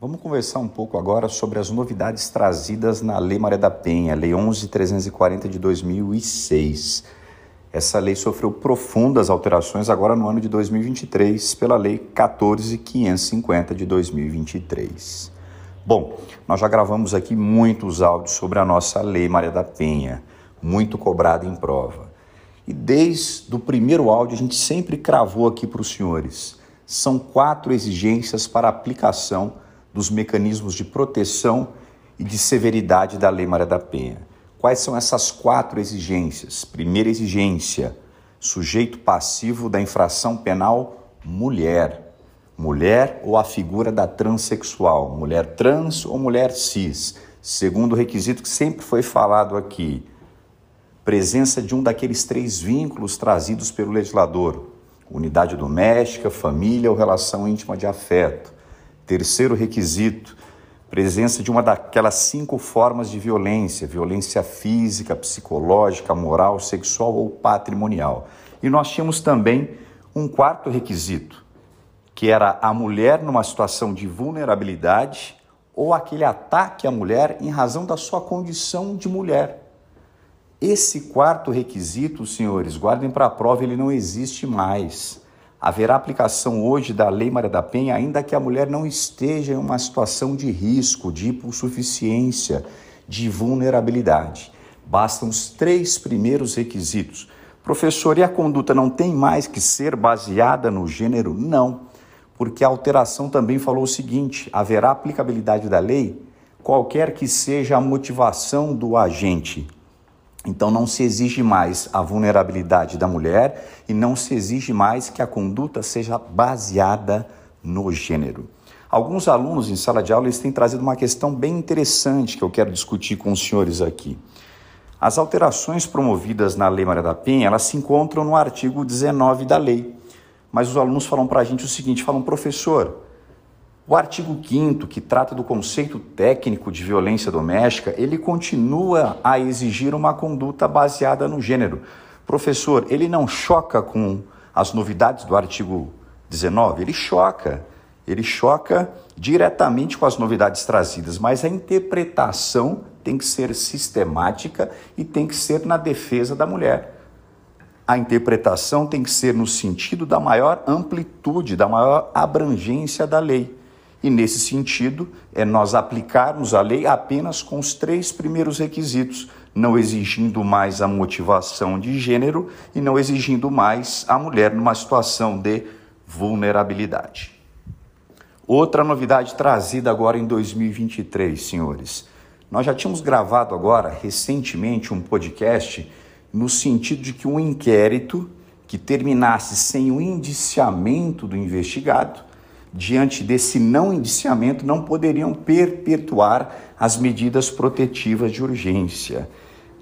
Vamos conversar um pouco agora sobre as novidades trazidas na Lei Maria da Penha, Lei 11.340 de 2006. Essa lei sofreu profundas alterações agora no ano de 2023 pela Lei 14.550 de 2023. Bom, nós já gravamos aqui muitos áudios sobre a nossa Lei Maria da Penha, muito cobrada em prova. E desde o primeiro áudio a gente sempre cravou aqui para os senhores. São quatro exigências para aplicação dos mecanismos de proteção e de severidade da Lei Maria da Penha. Quais são essas quatro exigências? Primeira exigência: sujeito passivo da infração penal mulher. Mulher ou a figura da transexual, mulher trans ou mulher cis. Segundo requisito que sempre foi falado aqui, presença de um daqueles três vínculos trazidos pelo legislador: unidade doméstica, família ou relação íntima de afeto. Terceiro requisito, presença de uma daquelas cinco formas de violência: violência física, psicológica, moral, sexual ou patrimonial. E nós tínhamos também um quarto requisito, que era a mulher numa situação de vulnerabilidade ou aquele ataque à mulher em razão da sua condição de mulher. Esse quarto requisito, senhores, guardem para a prova, ele não existe mais haverá aplicação hoje da Lei Maria da Penha, ainda que a mulher não esteja em uma situação de risco, de hipossuficiência, de vulnerabilidade. Bastam os três primeiros requisitos. Professor, e a conduta não tem mais que ser baseada no gênero? Não, porque a alteração também falou o seguinte: haverá aplicabilidade da lei qualquer que seja a motivação do agente então não se exige mais a vulnerabilidade da mulher e não se exige mais que a conduta seja baseada no gênero. Alguns alunos em sala de aula eles têm trazido uma questão bem interessante que eu quero discutir com os senhores aqui. As alterações promovidas na Lei Maria da Penha, elas se encontram no artigo 19 da lei. Mas os alunos falam para a gente o seguinte, falam, professor, o artigo 5 que trata do conceito técnico de violência doméstica, ele continua a exigir uma conduta baseada no gênero. Professor, ele não choca com as novidades do artigo 19? Ele choca. Ele choca diretamente com as novidades trazidas, mas a interpretação tem que ser sistemática e tem que ser na defesa da mulher. A interpretação tem que ser no sentido da maior amplitude, da maior abrangência da lei. E nesse sentido, é nós aplicarmos a lei apenas com os três primeiros requisitos, não exigindo mais a motivação de gênero e não exigindo mais a mulher numa situação de vulnerabilidade. Outra novidade trazida agora em 2023, senhores. Nós já tínhamos gravado agora recentemente um podcast no sentido de que um inquérito que terminasse sem o indiciamento do investigado diante desse não indiciamento, não poderiam perpetuar as medidas protetivas de urgência.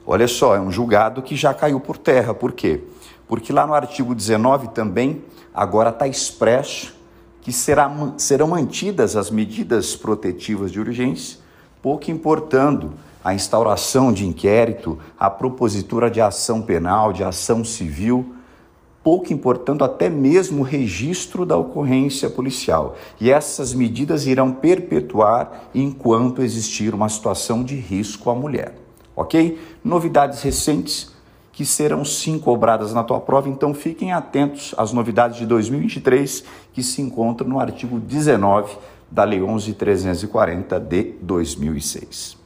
Olha só, é um julgado que já caiu por terra. Por quê? Porque lá no artigo 19 também, agora está expresso que será, serão mantidas as medidas protetivas de urgência, pouco importando a instauração de inquérito, a propositura de ação penal, de ação civil, pouco importando até mesmo o registro da ocorrência policial. E essas medidas irão perpetuar enquanto existir uma situação de risco à mulher. Ok? Novidades recentes que serão sim cobradas na tua prova, então fiquem atentos às novidades de 2023 que se encontram no artigo 19 da Lei 11.340 de 2006.